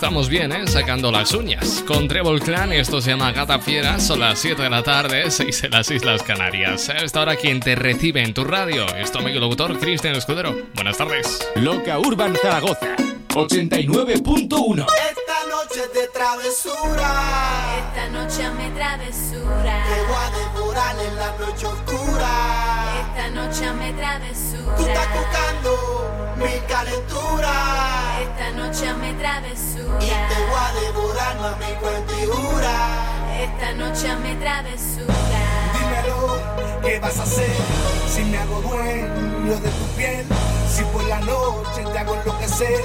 Empezamos bien, ¿eh? Sacando las uñas. Con Treble Clan, esto se llama Gata Fiera, son las 7 de la tarde, 6 en las Islas Canarias. Esta hora quien te recibe en tu radio es tu amigo locutor Cristian Escudero. Buenas tardes. Loca Urban Zaragoza, 89.1. Esta noche de travesura. Esta noche me travesura. Te voy a devorar en la noche oscura. Esta noche me travesura. Tú estás buscando mi calentura. Esta noche me travesura. Y te voy a devorar, mami, cuentigura. Esta noche me travesura. Dímelo, ¿qué vas a hacer si me hago dueño de tu piel? Si por la noche te hago enloquecer.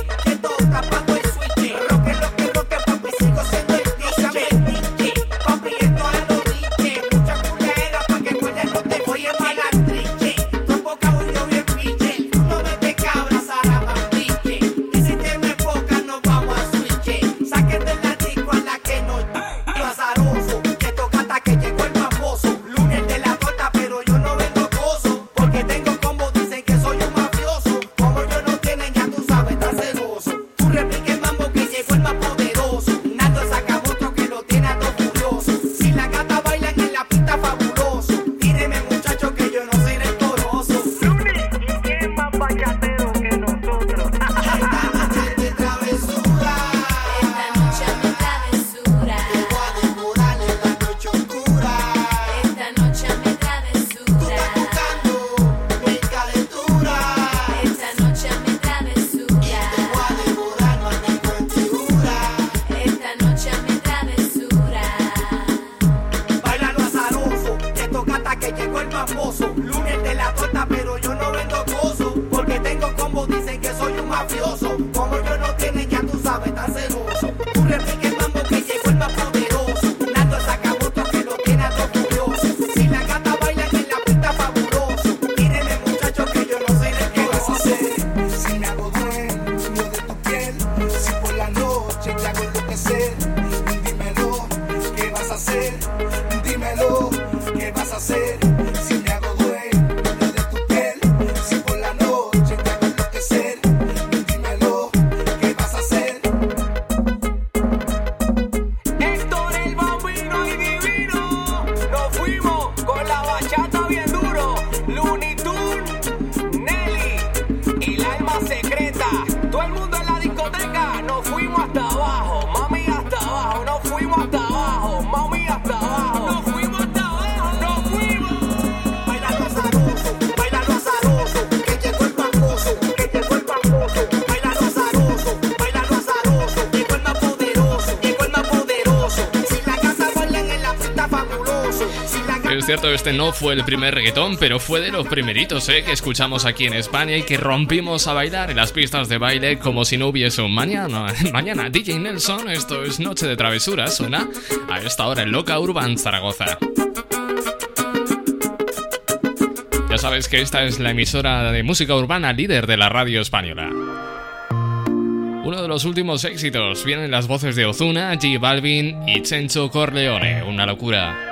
cierto, este no fue el primer reggaetón, pero fue de los primeritos ¿eh? que escuchamos aquí en España y que rompimos a bailar en las pistas de baile como si no hubiese un mañana. Mañana, DJ Nelson, esto es Noche de Travesura, suena a esta hora en Loca Urban Zaragoza. Ya sabes que esta es la emisora de música urbana líder de la radio española. Uno de los últimos éxitos vienen las voces de Ozuna, J Balvin y Chencho Corleone, una locura.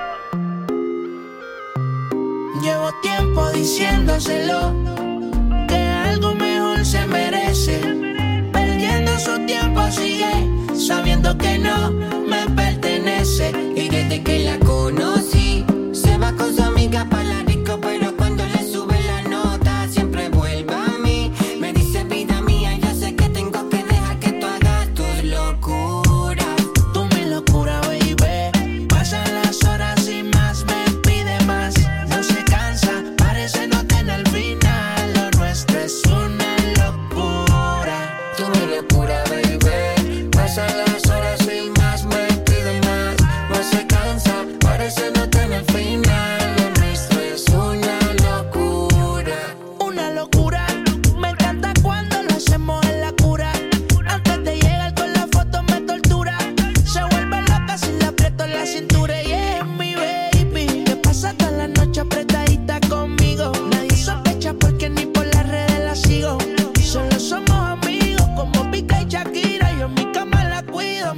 Llevo tiempo diciéndoselo que algo mejor se merece. Perdiendo su tiempo sigue sabiendo que no me pertenece. Y desde que la conocí, se va con su amiga para la disco, pero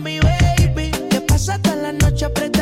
mi baby. Te pasas toda la noche apretando.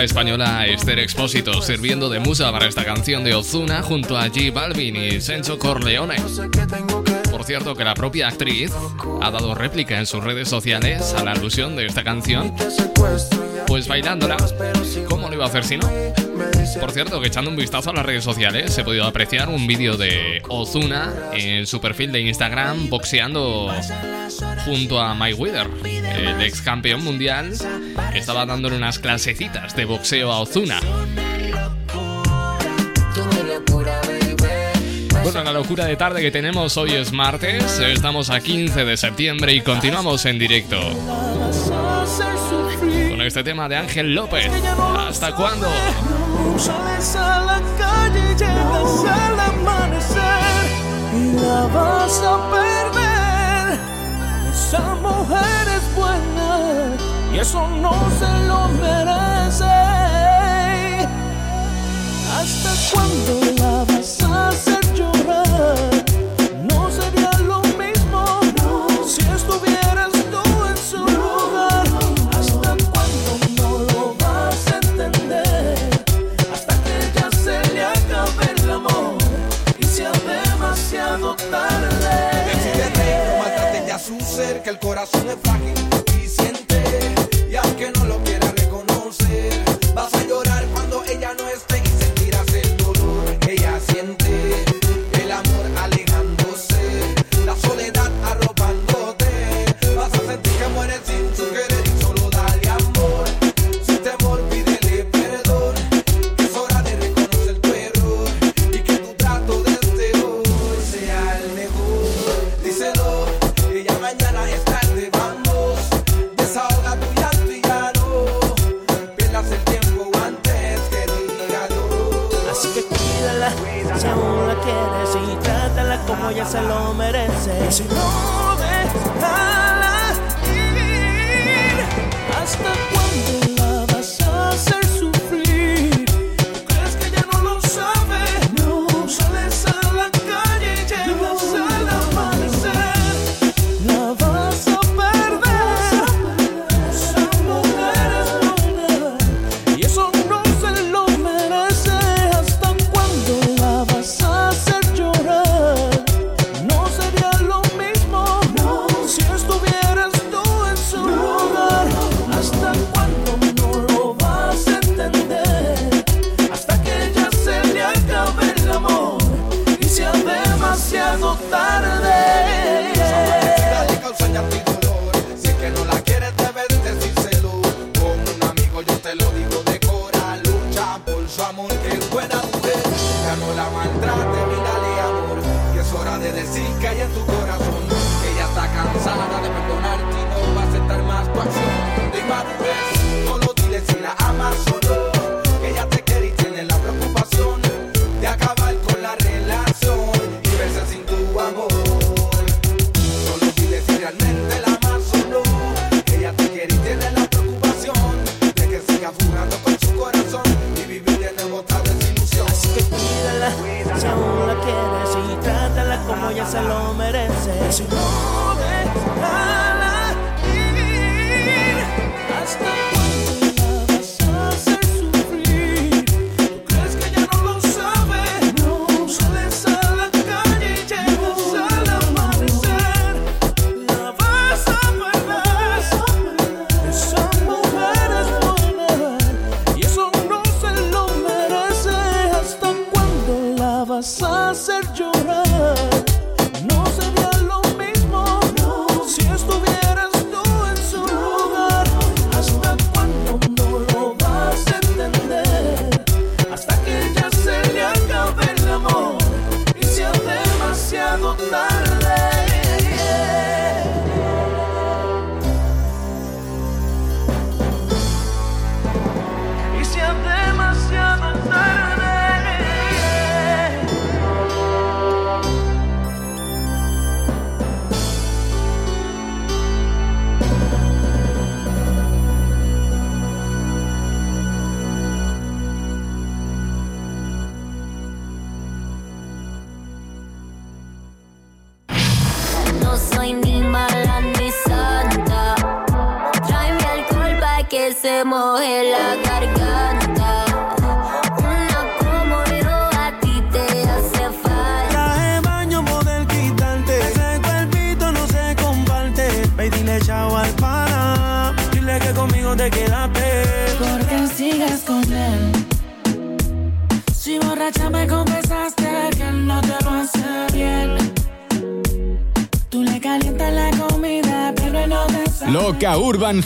la española Esther Expósito sirviendo de musa para esta canción de Ozuna junto a G Balvin y Sencho Corleone. Por cierto que la propia actriz ha dado réplica en sus redes sociales a la alusión de esta canción, pues bailándola, ¿cómo lo iba a hacer si no? Por cierto, que echando un vistazo a las redes sociales, he podido apreciar un vídeo de Ozuna en su perfil de Instagram boxeando junto a Mike Wither, el ex campeón mundial. Estaba dándole unas clasecitas de boxeo a Ozuna. Bueno, la locura de tarde que tenemos hoy es martes, estamos a 15 de septiembre y continuamos en directo. Con este tema de Ángel López. ¿Hasta cuándo? Sales a la calle y llegas al amanecer y la vas a perder. Esa mujer es buena y eso no se lo merece. ¿Hasta cuándo la vas a hacer? coração é fucking. se não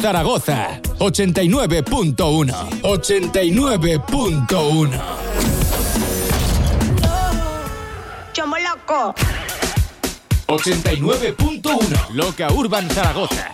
Zaragoza 89.1 89.1 Chomo loco. 89.1 Loca Urban Zaragoza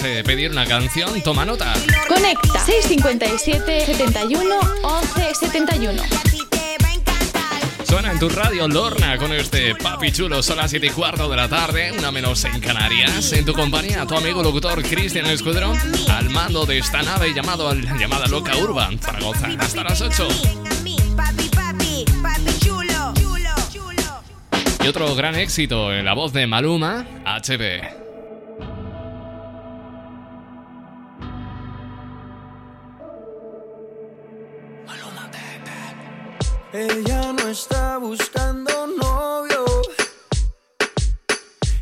quieres eh, pedir una canción, toma nota. Conecta 657 71 11 71. Suena en tu radio Lorna con este papi chulo. Son las 7 y cuarto de la tarde, una menos en Canarias. En tu compañía, tu amigo locutor Cristian Escudero, al mando de esta nave llamado, al- llamada Loca Urban, Zaragoza. Hasta las 8. Papi, papi, papi chulo. Chulo, chulo. Y otro gran éxito en la voz de Maluma, HB. Ella no está buscando novio.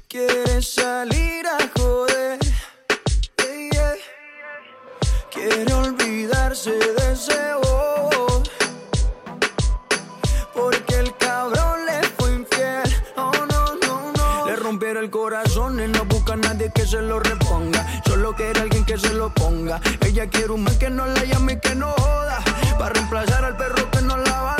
Quiere salir a joder. Yeah. Quiere olvidarse de ese bobo. Porque el cabrón le fue infiel. Oh, no, no, no. Le rompieron el corazón y no busca a nadie que se lo reponga. Solo quiere alguien que se lo ponga. Ella quiere un man que no la llame y que no joda. Para reemplazar al perro que no la valora.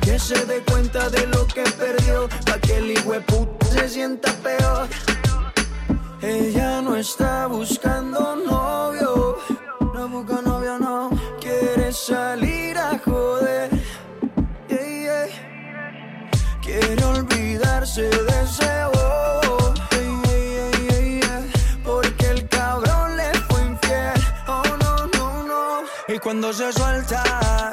que se dé cuenta de lo que perdió, pa' que el puta se sienta peor. Ella no está buscando novio, no busca novio, no. Quiere salir a joder, yeah, yeah. Quiere olvidar olvidarse de ese bobo. Porque el cabrón le fue infiel. Oh, no, no, no. Y cuando se suelta,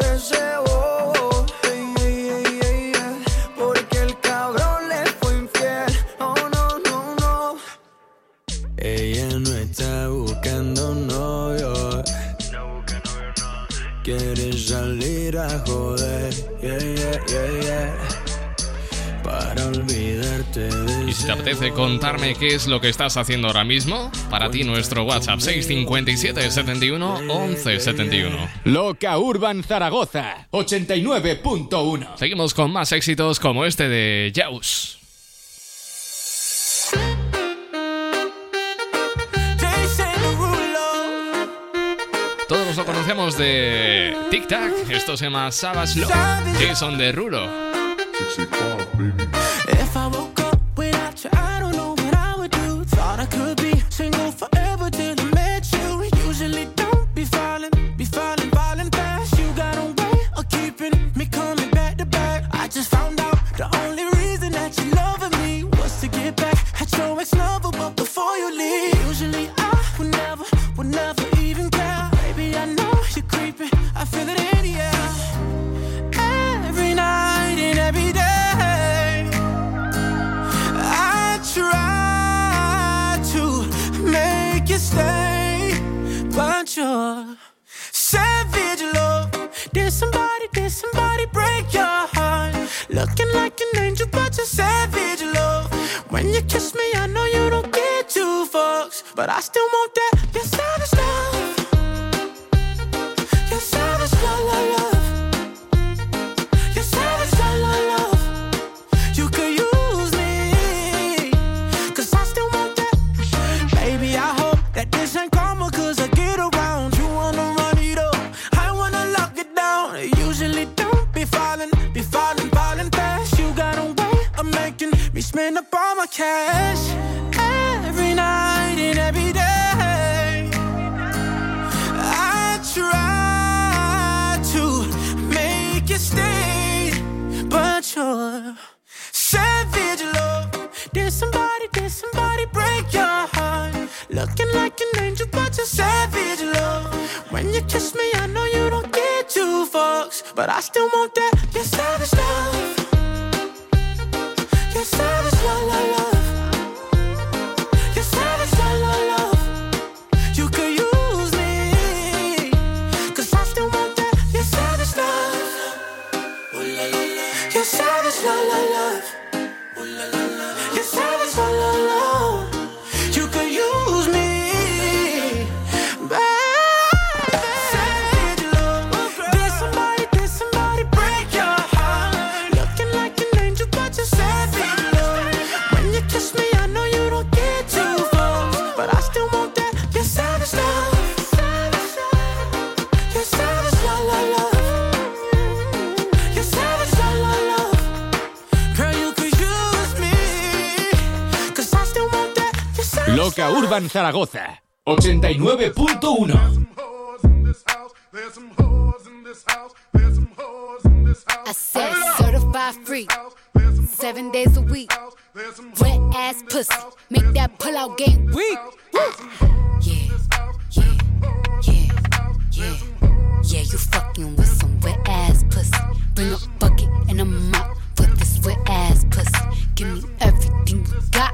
a joder. Yeah, yeah, yeah, yeah. Para olvidarte de Y si te apetece contarme qué es lo que estás haciendo ahora mismo, para ti nuestro WhatsApp 657 71 11 71. Loca Urban Zaragoza 89.1. Seguimos con más éxitos como este de Jaus. Lo conocemos de Tic Tac. Esto se llama Savage Love. Jason Derulo. If an angel, but you're savage love. When you kiss me, I know you don't get two fucks, but I still want that. Your savage Urban Zaragoza 89.1. I said certified free, seven days a week. Wet ass pussy, make that pull out game weak. Yeah, yeah, yeah, yeah, yeah. You fucking with some wet ass pussy. Bring a bucket and a mop for this wet ass pussy. Give me everything you got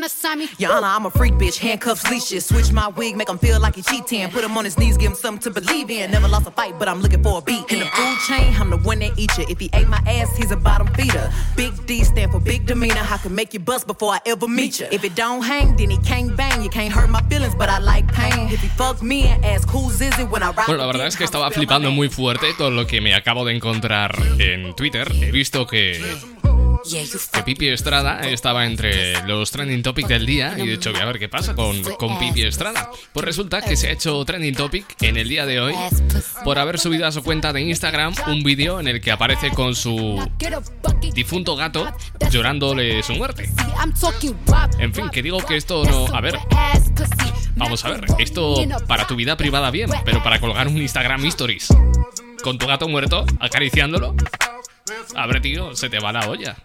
sign me. Your Honor, I'm a freak bitch, handcuffs, leashes. Switch my wig, make him feel like he cheating. Put him on his knees, give him something to believe in. Never lost a fight, but I'm looking for a beat. In the food chain, I'm the one that eat you. If he ate my ass, he's a bottom feeder. Big D stand for big demeanor. I can make you bust before I ever meet you. If it don't hang, then he can't bang. You can't hurt my feelings, but I like pain. If he fuck me and ask who's is it when I ride Bueno, la verdad es que estaba flipando muy fuerte con lo que me acabo de encontrar en Twitter. He visto que, que Pipi Estrada estaba entre los trending topic del día y de hecho voy a ver qué pasa con, Pipi Estrada. Pues resulta que se ha hecho trending topic en el día de hoy por haber subido a su cuenta de Instagram un vídeo en el que aparece con su difunto gato llorándole su muerte. En fin, que digo que esto no... A ver, vamos a ver, esto para tu vida privada bien, pero para colgar un Instagram Stories con tu gato muerto, acariciándolo, a ver, tío, se te va la olla.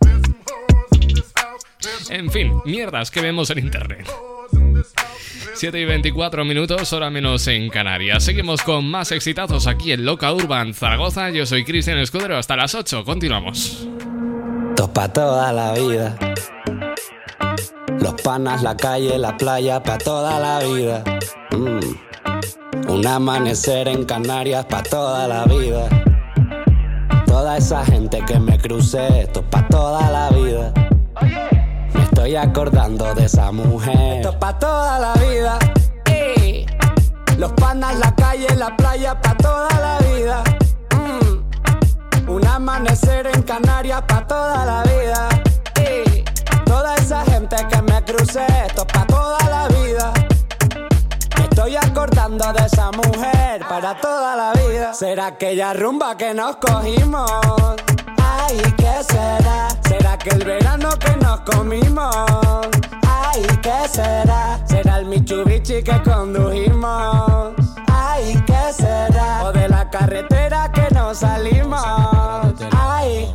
En fin, mierdas que vemos en internet. 7 y 24 minutos, hora menos en Canarias. Seguimos con más exitazos aquí en Loca Urban Zaragoza. Yo soy Cristian Escudero, hasta las 8, continuamos. Dos pa' toda la vida. Los panas, la calle, la playa, pa' toda la vida. Mm. Un amanecer en Canarias, pa' toda la vida. Toda esa gente que me crucé, esto es pa' toda la vida. Me estoy acordando de esa mujer. Esto es pa' toda la vida. Los panas, la calle, la playa, pa' toda la vida. Mm. Un amanecer en Canarias pa' toda la vida. Toda esa gente que me crucé, esto es pa' toda la vida. Estoy acordando de esa mujer para toda la vida. ¿Será aquella rumba que nos cogimos? Ay, ¿qué será? ¿Será que el verano que nos comimos? Ay, ¿qué será? ¿Será el Mitsubishi que condujimos? Ay, ¿qué será? O de la carretera que nos salimos. Ay.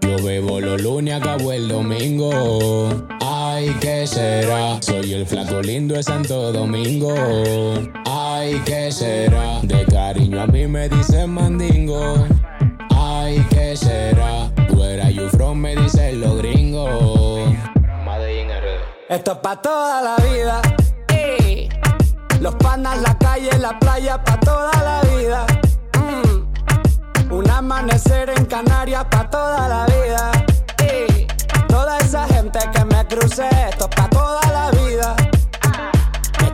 Yo bebo los lunes, acabo el domingo. Ay, ¿qué será? Soy el flaco lindo de Santo Domingo. Ay, ¿qué será? De cariño a mí me dicen mandingo. Ay, ¿qué será? Are you from? Me dicen los gringos. Esto es pa' toda la vida. Los panas, la calle, la playa, pa' toda la vida. Un amanecer en Canarias, pa' toda la vida. Y toda esa gente que me crucé, esto es pa' toda la vida.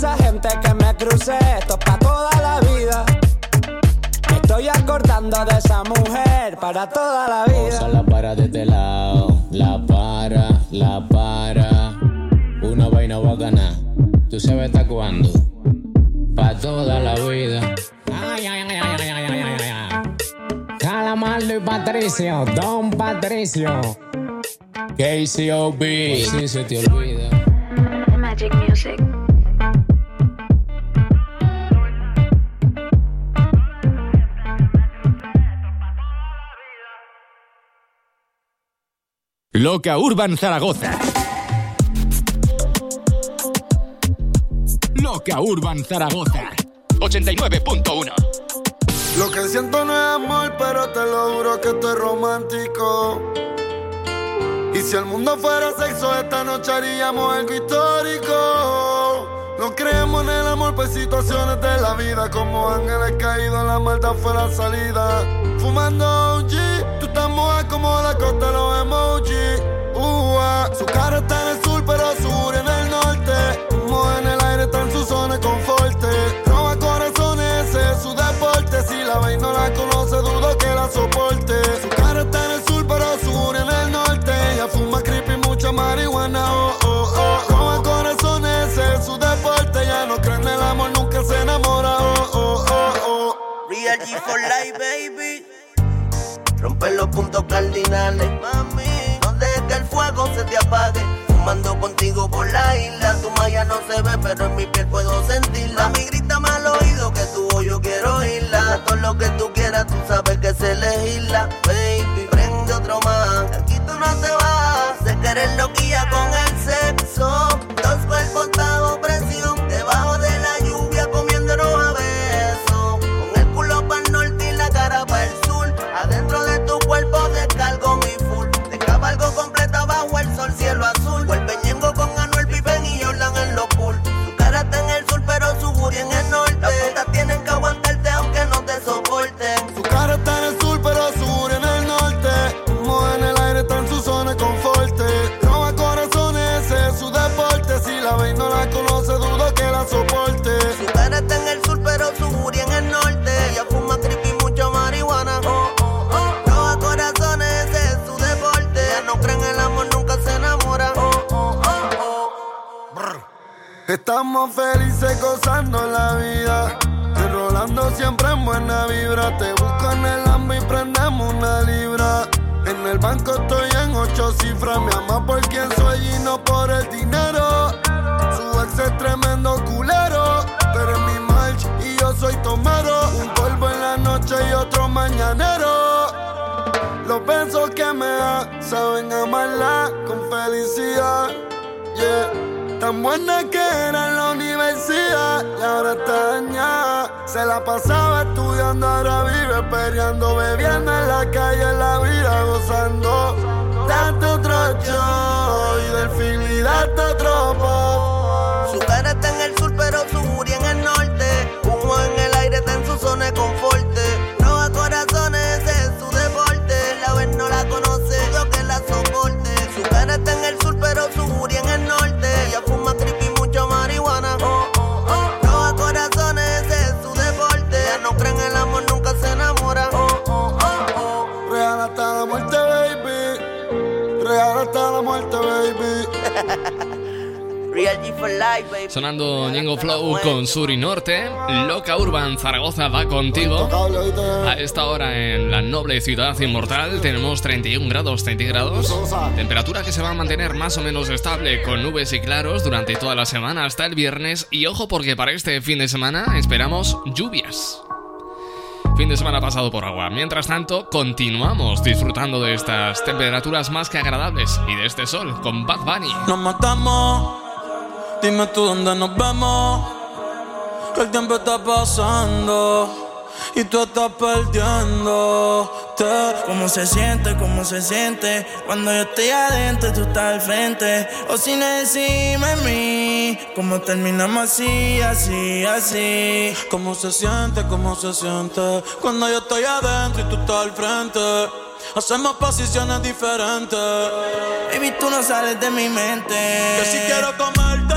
Esa gente que me crucé, esto es pa' toda la vida. Me estoy acordando de esa mujer para toda la vida. Osa la para de este lado, la para, la para. Una vaina bacana, tú sabes hasta cuándo. Pa' toda la vida. Ay, ay, ay, ay, ay, ay, ay, ay. Calamardo y Patricio, Don Patricio. KCOB, si se te olvida. Magic Music. Loca Urban Zaragoza. Loca Urban Zaragoza. 89.1. Lo que siento no es amor, pero te lo juro que estoy romántico. Y si el mundo fuera sexo, esta noche haríamos algo histórico. No creemos en el amor, pues situaciones de la vida. Como ángeles caídos, la maldad fue la salida. Fumando tú estás como la costa los emojis. Ua, Su cara está en el sur, pero sur en el norte. Humo en el aire, está en su zona de confort. Roba corazones, ese es su deporte. Si la veis no la conoce, dudo que la soporte. Su cara está en el sur, pero sur en el norte. Ella fuma creepy, mucha marihuana, oh, oh, oh. Roba corazones, ese es su deporte. Ya no cree en el amor, nunca se enamora, oh, oh, oh, oh. Real G for life, baby. Romper los puntos cardinales, mami. No dejes que el fuego se te apague. Fumando contigo por la isla. Tu malla no se ve, pero en mi piel puedo sentirla. Mami, grítame al oído que tu yo quiero oírla. Todo lo que tú quieras, tú sabes Felices gozando la vida. Enrolando siempre en buena vibra. Te busco en el hambre y prendemos una libra. En el banco estoy en ocho cifras. Me ama por quien soy y no por el dinero. Su ex es tremendo culero. Pero es mi march y yo soy tomero. Un polvo en la noche y otro mañanero. Los besos que me da saben amarla con felicidad. Yeah. Tan buena que era en la universidad y ahora está dañada. Se la pasaba estudiando, ahora vive peleando, bebiendo en la calle, en la vida gozando. Date otro show y del y date otro pop. Su cara está en el sur, pero su booty en el norte. Humo en el aire, está en su zona de confort. Sonando Ñengo Flow con Sur y Norte, Loca Urban Zaragoza va contigo. A esta hora en la noble ciudad inmortal tenemos 31 grados centígrados, temperatura que se va a mantener más o menos estable con nubes y claros durante toda la semana hasta el viernes y ojo porque para este fin de semana esperamos lluvias. Fin de semana pasado por agua. Mientras tanto, continuamos disfrutando de estas temperaturas más que agradables y de este sol con Bad Bunny. Nos matamos, dime tú dónde nos vemos. que el tiempo está pasando y tú estás perdiéndote. ¿Cómo se siente? ¿Cómo se siente? Cuando yo estoy adentro, tú estás al frente. O si no decime mí, ¿cómo terminamos así, así, así? ¿Cómo se siente? ¿Cómo se siente? Cuando yo estoy adentro y tú estás al frente. Hacemos posiciones diferentes. Baby, tú no sales de mi mente. Que si quiero comerte,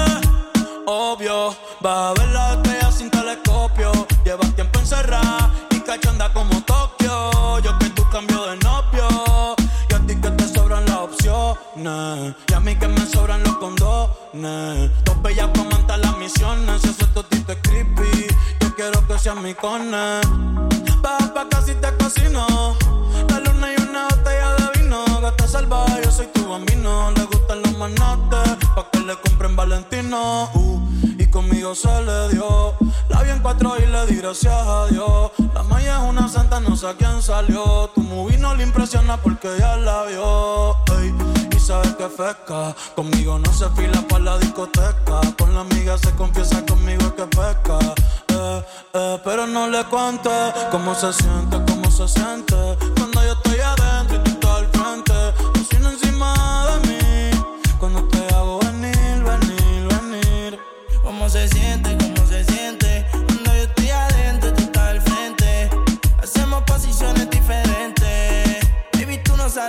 obvio. Vas a ver la estrella sin telescopio. Llevas tiempo encerrada y cachanda como Tokio. Yo que tú cambio de novio. Y a ti que te sobran las opciones. Y a mí que me sobran los condones. Dos bellas comentan las misiones. Si ese totito es creepy, yo quiero que seas mi cone. Baja pa' casi te cocino. Yo soy tu bambino. Le gustan los manates, pa' que le compren Valentino. Uh, y conmigo se le dio. La vi en cuatro y le di gracias a Dios. La maya es una santa, no sé a quién salió. Tu movie no le impresiona porque ya la vio. Y sabes que pesca. Conmigo no se fila para la discoteca. Con la amiga se confiesa conmigo que pesca. Eh, eh, pero no le cuente cómo se siente, cómo se siente. Cuando yo estoy adentro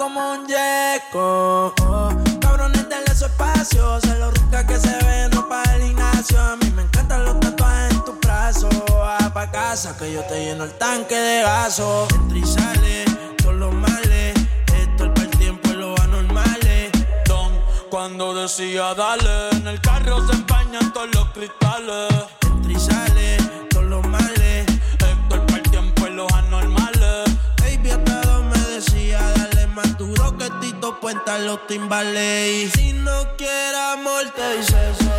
Como un yeco. Oh, cabrones, denle su espacio. Se lo rica que se ve, no para el gimnasio. A mí me encantan los tatuajes en tu brazo. Va pa' casa que yo te lleno el tanque de gaso. Entra y sale, todos los males. Esto es para el tiempo y los anormales. Don, cuando decía dale, en el carro se empañan todos los cristales. Los si no quieres amor, te dice eso.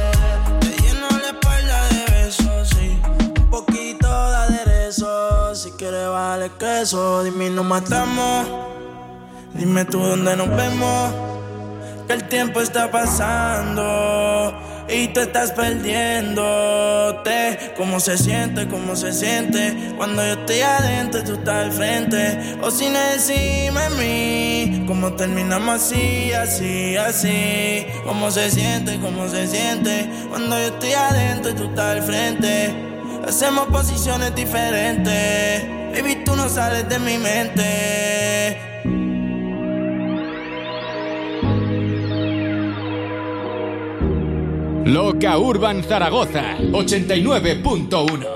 Te lleno la espalda de besos, sí. Un poquito de aderezo. Si quieres, vale queso. Dime, nos matamos. Dime tú dónde nos vemos. Que el tiempo está pasando y tú estás perdiéndote. ¿Cómo se siente? ¿Cómo se siente? Cuando yo estoy adentro y tú estás al frente. O si no decime en mí, ¿cómo terminamos así, así, así? ¿Cómo se siente? ¿Cómo se siente? Cuando yo estoy adentro y tú estás al frente. Hacemos posiciones diferentes. Baby, tú no sales de mi mente. Loca Urban Zaragoza 89.1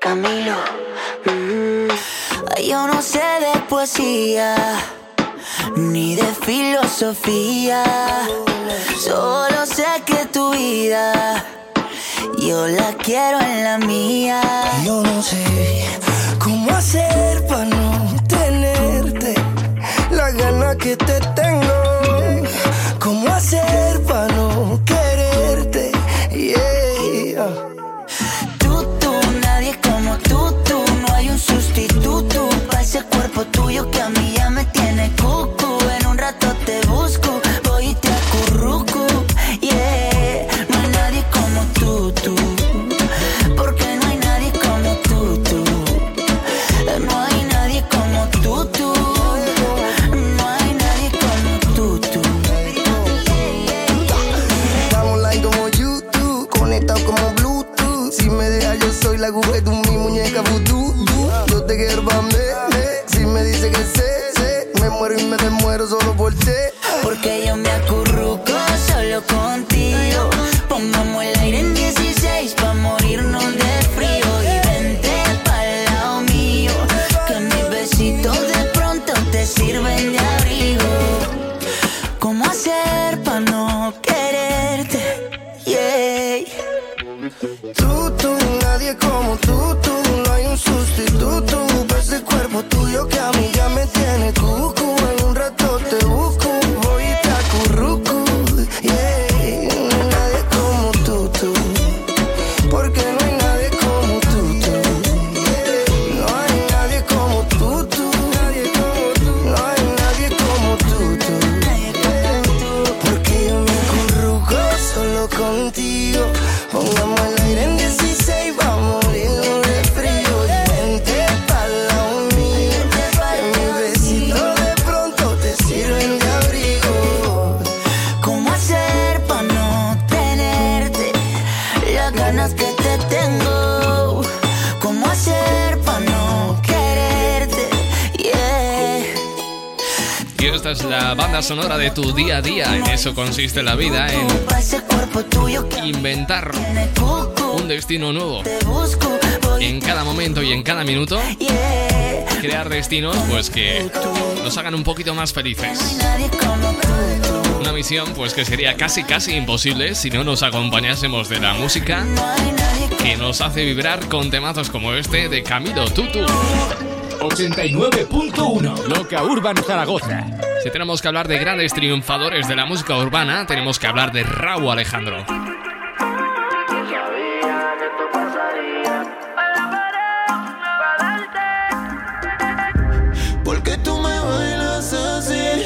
Camilo, mm, yo no sé de poesía ni de filosofía, solo sé que tu vida yo la quiero en la mía. Yo no sé cómo hacer para Esta es la banda sonora de tu día a día. En eso consiste la vida, en inventar un destino nuevo. En cada momento y en cada minuto, crear destinos pues que nos hagan un poquito más felices. Una misión pues que sería casi casi imposible si no nos acompañásemos de la música que nos hace vibrar con temazos como este de Camilo Tutu. 89.1 Loca Urban Zaragoza. Si tenemos que hablar de grandes triunfadores de la música urbana, tenemos que hablar de Raúl Alejandro. Tú me bailas así,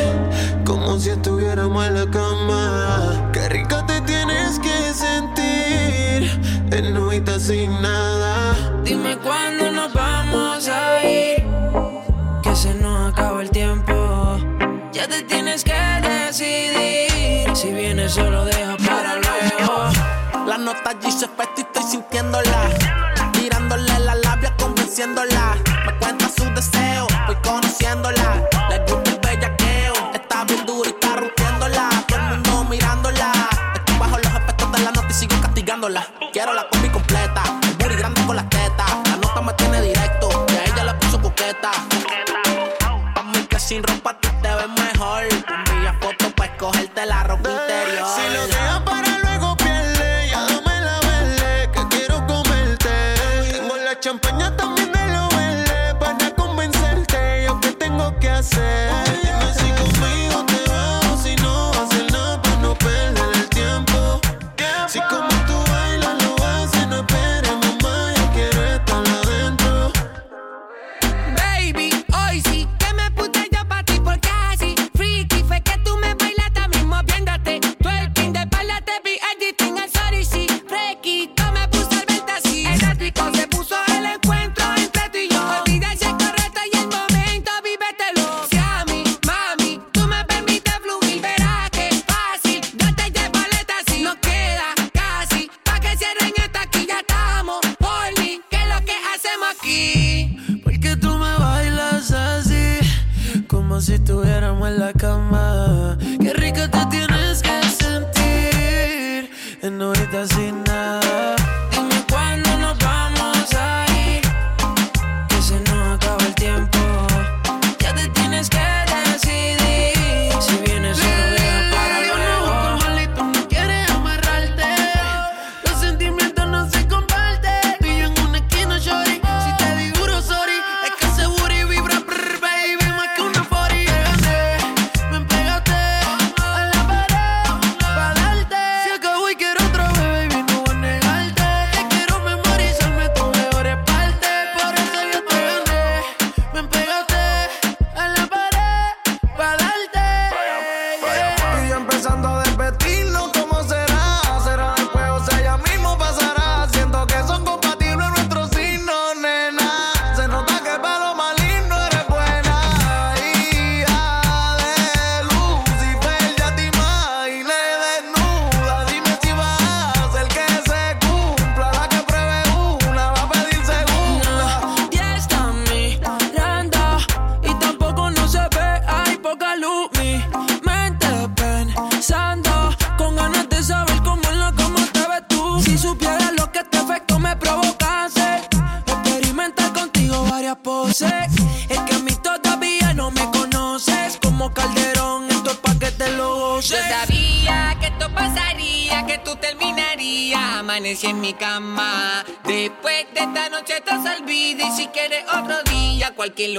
como si estuviéramos en la cama. Qué rica te tienes que sentir, en sin nada. Dime cuándo nos vamos a ver. Si viene solo deja para luego. La nota allí se y estoy sintiéndola. Tirándole la labia, convenciéndola. Me cuenta su deseo, voy conociéndola. Le gusta el bellaqueo, está bien dura y está rompiéndola. Todo el mundo mirándola. Estoy bajo los aspectos de la nota y sigo castigándola. Quiero la champaña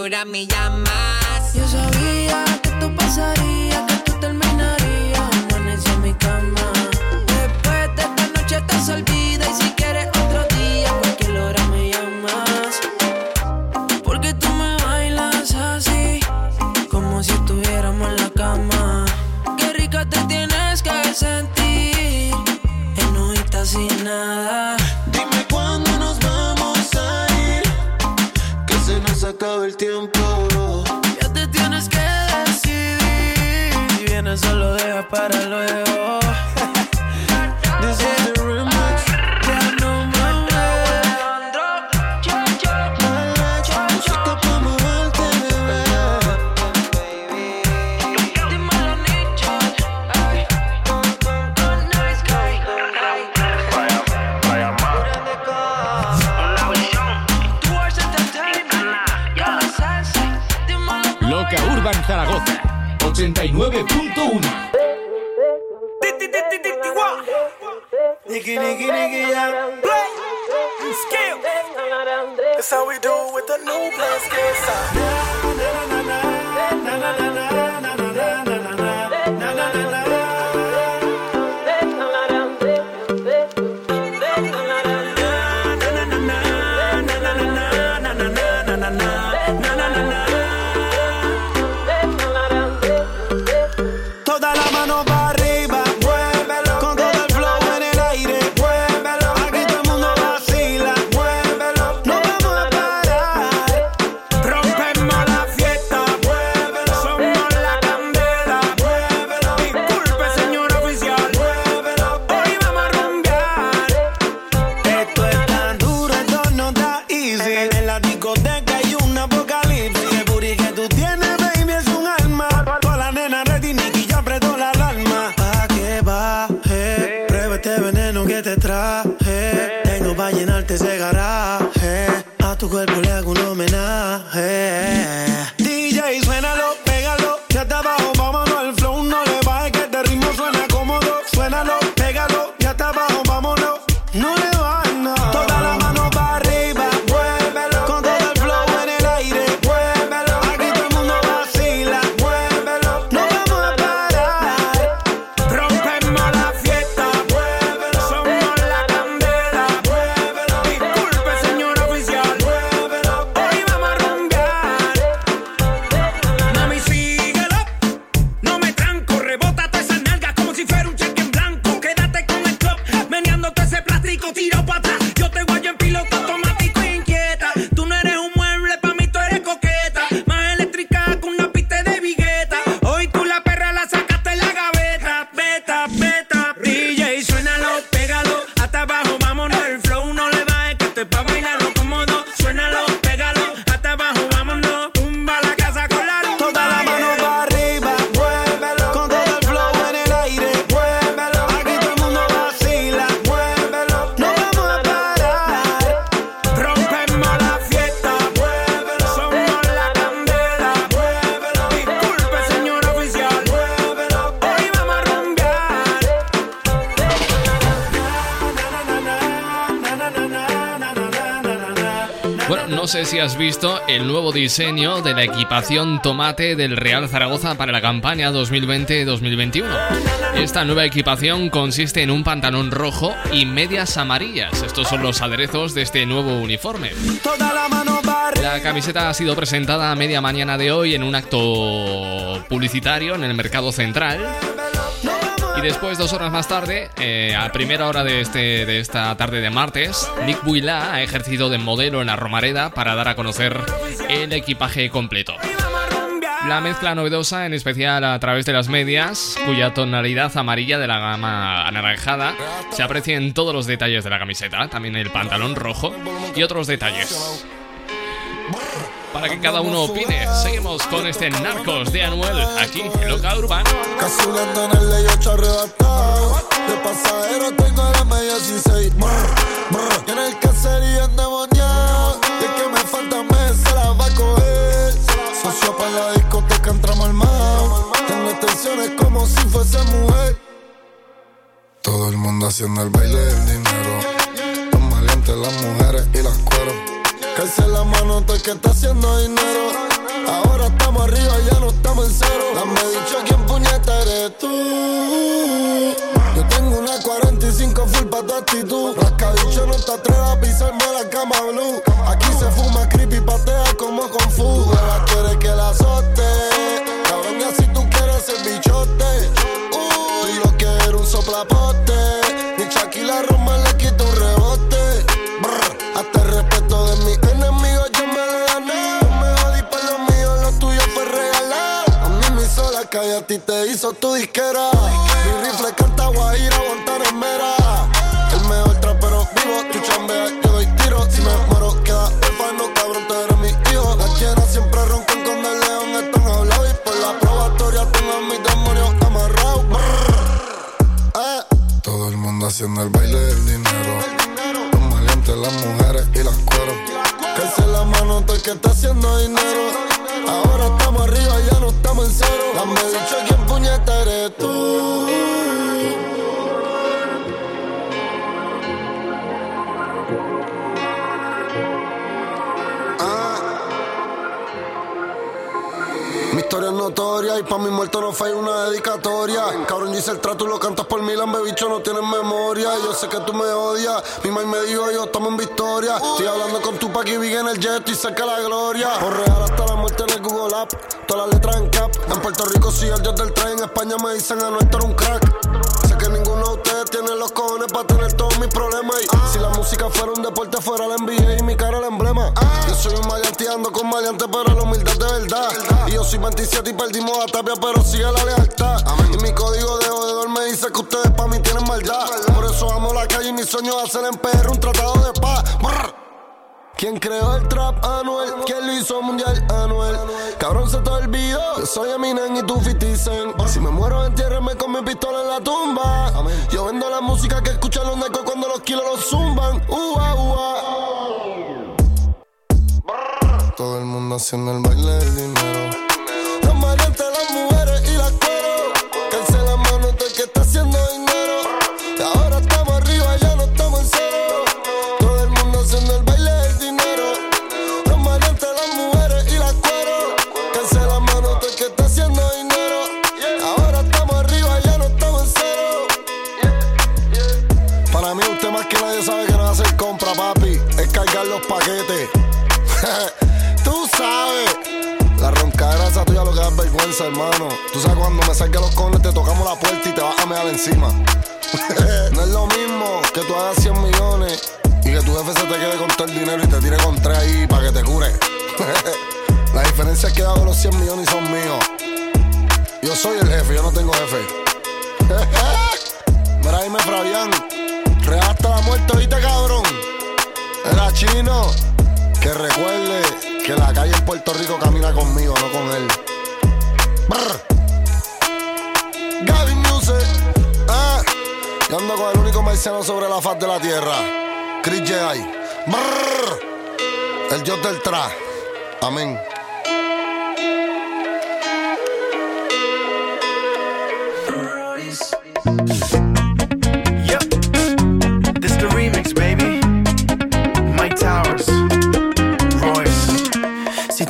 celular me llamas. Yo sabía que tú pasarías. Zaragoza. 89.1. Nicky, Nicky, Nicky, yeah. Play. Skill. That's how we do it with the new has visto el nuevo diseño de la equipación tomate del Real Zaragoza para la campaña 2020-2021. Esta nueva equipación consiste en un pantalón rojo y medias amarillas. Estos son los aderezos de este nuevo uniforme. La camiseta ha sido presentada a media mañana de hoy en un acto publicitario en el Mercado Central. Después, dos horas más tarde, eh, a primera hora de, este, de esta tarde de martes, Nick Builá ha ejercido de modelo en la Romareda para dar a conocer el equipaje completo. La mezcla novedosa, en especial a través de las medias, cuya tonalidad amarilla de la gama anaranjada se aprecia en todos los detalles de la camiseta, también el pantalón rojo y otros detalles. Para que cada uno opine, seguimos con este Narcos de Anuel aquí en Loca Urbano. Casi hablando en el ley 8 arrebatado. De pasajero tengo la media 16. Brr, brr. Y en el caserío endemoniado. Y el que me falta mes se la va a coger. Socio para la discoteca entramos al mar. Tengo extensiones como si fuese mujer. Todo el mundo haciendo el baile del dinero. Tan valientes las mujeres y las cueros. Calce la mano el que está haciendo dinero. Ahora estamos arriba, ya no estamos en cero. Dame dicho quién puñeta eres tú. Yo tengo una 45 full pa' tu actitud. Rascabicho no te atrevas a pisarme la cama blue. Aquí se fuma creepy, patea como con fu. Ahora quiere que la azote. Cabrón, así tú quieres el bichote. Uy, lo que era un soplapote. Calle, a ti te hizo tu disquera. Mi rifle canta guajira, guantanamera. El mejor trapero vivo, tú chambeas, yo doy tiro. Si me muero, queda orfano, cabrón, tú eres mi hijo. Las llenas siempre roncan con el león, están hablados. Y por la probatoria tengo a mis demonios amarrados. Eh. Todo el mundo haciendo el baile del dinero. Los maleantes, las mujeres y las cueros. Que se la mano todo el que está haciendo dinero. Ahora estamos arriba, ya en cero. Dame bicho, ¿quién puñeta tú? Historia es notoria y pa' mi muerto no fue una dedicatoria. Cabrón, yo hice el trato y lo cantas por mí, lambe bicho, no tienes memoria. Yo sé que tú me odias. Mi mamá me dijo, yo estamos en victoria. Estoy hablando con tu y vi en el jet y cerca la gloria. Por real hasta la muerte en el Google App. Todas las letras en cap. En Puerto Rico sí el dios del tren. En España me dicen a no estar un crack. Que ninguno de ustedes tiene los cojones para tener todos mis problemas. Y si la música fuera un deporte, fuera la NBA y mi cara el emblema. Yo soy un maleante ando con maleante, pero la humildad de verdad. Y yo soy 27 y perdimos a Tapia, pero sigue la lealtad. Y mi código de jodedor me dice que ustedes pa' mí tienen maldad. Por eso amo la calle y mi sueño es hacer en PR un tratado de paz. ¿Quién creó el trap Anuel? ¿Quién lo hizo mundial Anuel? Cabrón, se te olvidó que soy Eminem y tú 50 Cent. Si me muero, entiérrame con mi pistola en la tumba. Yo vendo la música que escuchan los necos cuando los kilos los zumban. Ua, ua. Todo el mundo haciendo el baile del dinero. Los maleantes, las mujeres y las cuero. Calce la mano del que está haciendo dinero. Paquetes. Tú sabes. La roncadera esa tuya lo que da vergüenza, hermano. Tú sabes cuando me salga los cones te tocamos la puerta y te vas a mear encima. no es lo mismo que tú hagas 100 millones y que tu jefe se te quede con todo el dinero y te tire con tres ahí para que te cure. la diferencia es que hago los 100 millones y son míos. Yo soy el jefe, yo no tengo jefe. Mira, dime, Fabián. Real hasta la muerte, ¿viste, cabrón? Era chino. Que recuerde que la calle en Puerto Rico camina conmigo, no con él. Brr. Gaby Music. Ando con el único marciano sobre la faz de la tierra. Chris J.I. Brr. El dios del tra. Amén.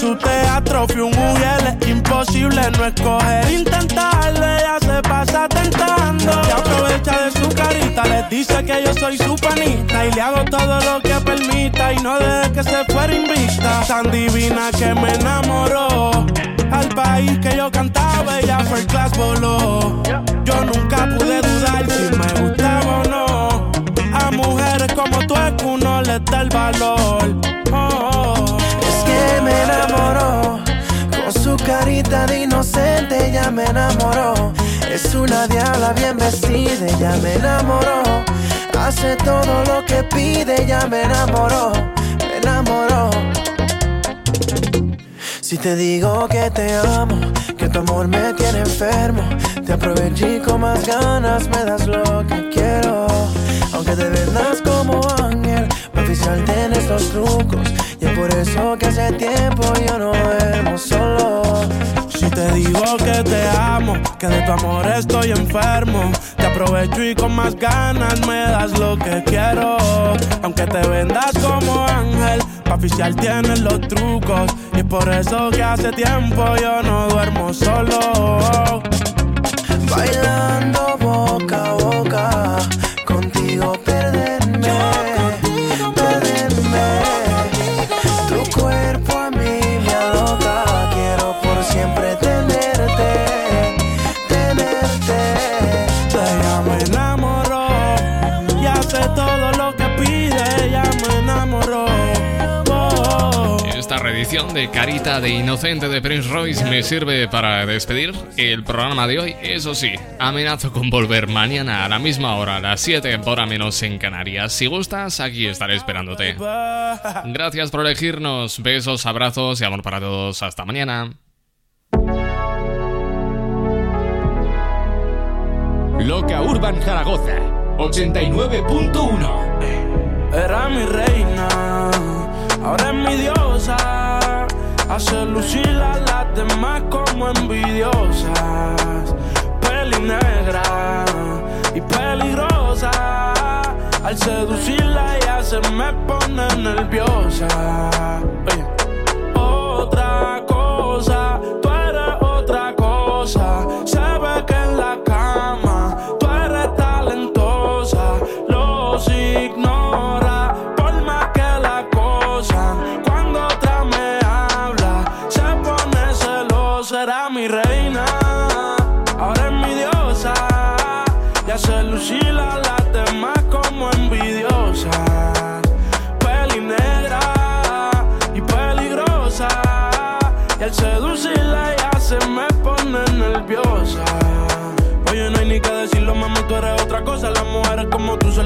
Su teatro fui un mujer, es imposible no escoger. Intentarlo, ella se pasa tentando. Se aprovecha de su carita, le dice que yo soy su panita. Y le hago todo lo que permita y no deje que se fuera invicta. Tan divina que me enamoró. Al país que yo cantaba, ella fue class voló. Yo nunca pude dudar si me gustaba o no. A mujeres como tú es que uno les da el valor. Me enamoró. Es una diabla bien vestida, ella me enamoró. Hace todo lo que pide, ella me enamoró, me enamoró. Si te digo que te amo, que tu amor me tiene enfermo, te aproveché con más ganas me das lo que quiero. Aunque te vendas como ángel, mi oficial tienes los trucos. Y es por eso que hace tiempo yo no duermo solo. Si te digo que te amo, que de tu amor estoy enfermo, te aprovecho y con más ganas me das lo que quiero. Aunque te vendas como ángel, pa' oficial tiene los trucos. Y por eso que hace tiempo yo no duermo solo. Bailando de Carita de Inocente de Prince Royce me sirve para despedir el programa de hoy. Eso sí, amenazo con volver mañana a la misma hora, a las 7 hora menos en Canarias. Si gustas, aquí estaré esperándote. Gracias por elegirnos. Besos, abrazos y amor para todos. Hasta mañana. Loca Urban Zaragoza 89.1 Era mi reina, ahora es mi diosa. Hace lucir a las demás como envidiosas. Peli negra y peligrosa. Al seducirla ella se me pone nerviosa. Oye. Otra cosa,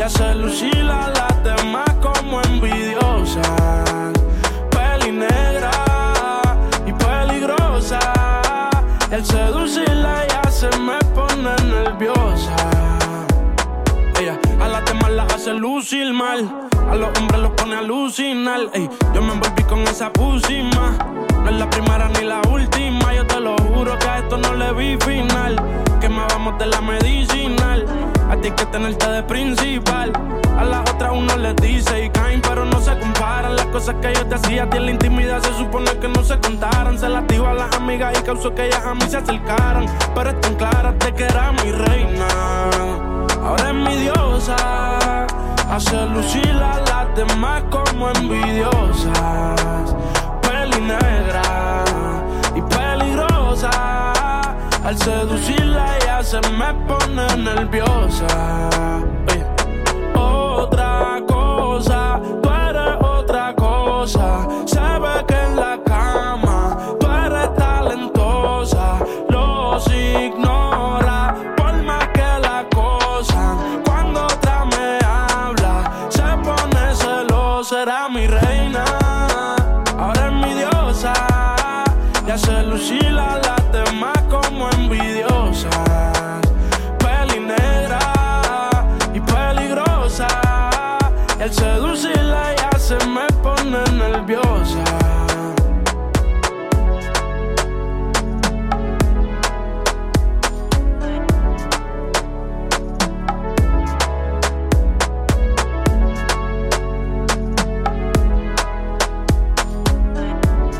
Ya se lucila a las demás como envidiosas. Peli negra y peligrosa. Y al seducirla ya se me pone nerviosa. Ella a las demás las hace lucir mal. A los hombres los pone a alucinar. Ey, yo me envolví con esa pusima. No es la primera ni la última. Yo te lo juro que a esto no le vi final. Quemábamos de la medicinal. A ti que tenerte de principal. A las otras uno les dice y caen, pero no se comparan. Las cosas que yo te hacía a ti en la intimidad se supone que no se contaran. Se las digo a las amigas y causó que ellas a mí se acercaran. Pero están claras de que era mi reina. Ahora es mi diosa. Hace lucir a las demás como envidiosas. Peli negra Al seducirla ella se me pone nerviosa.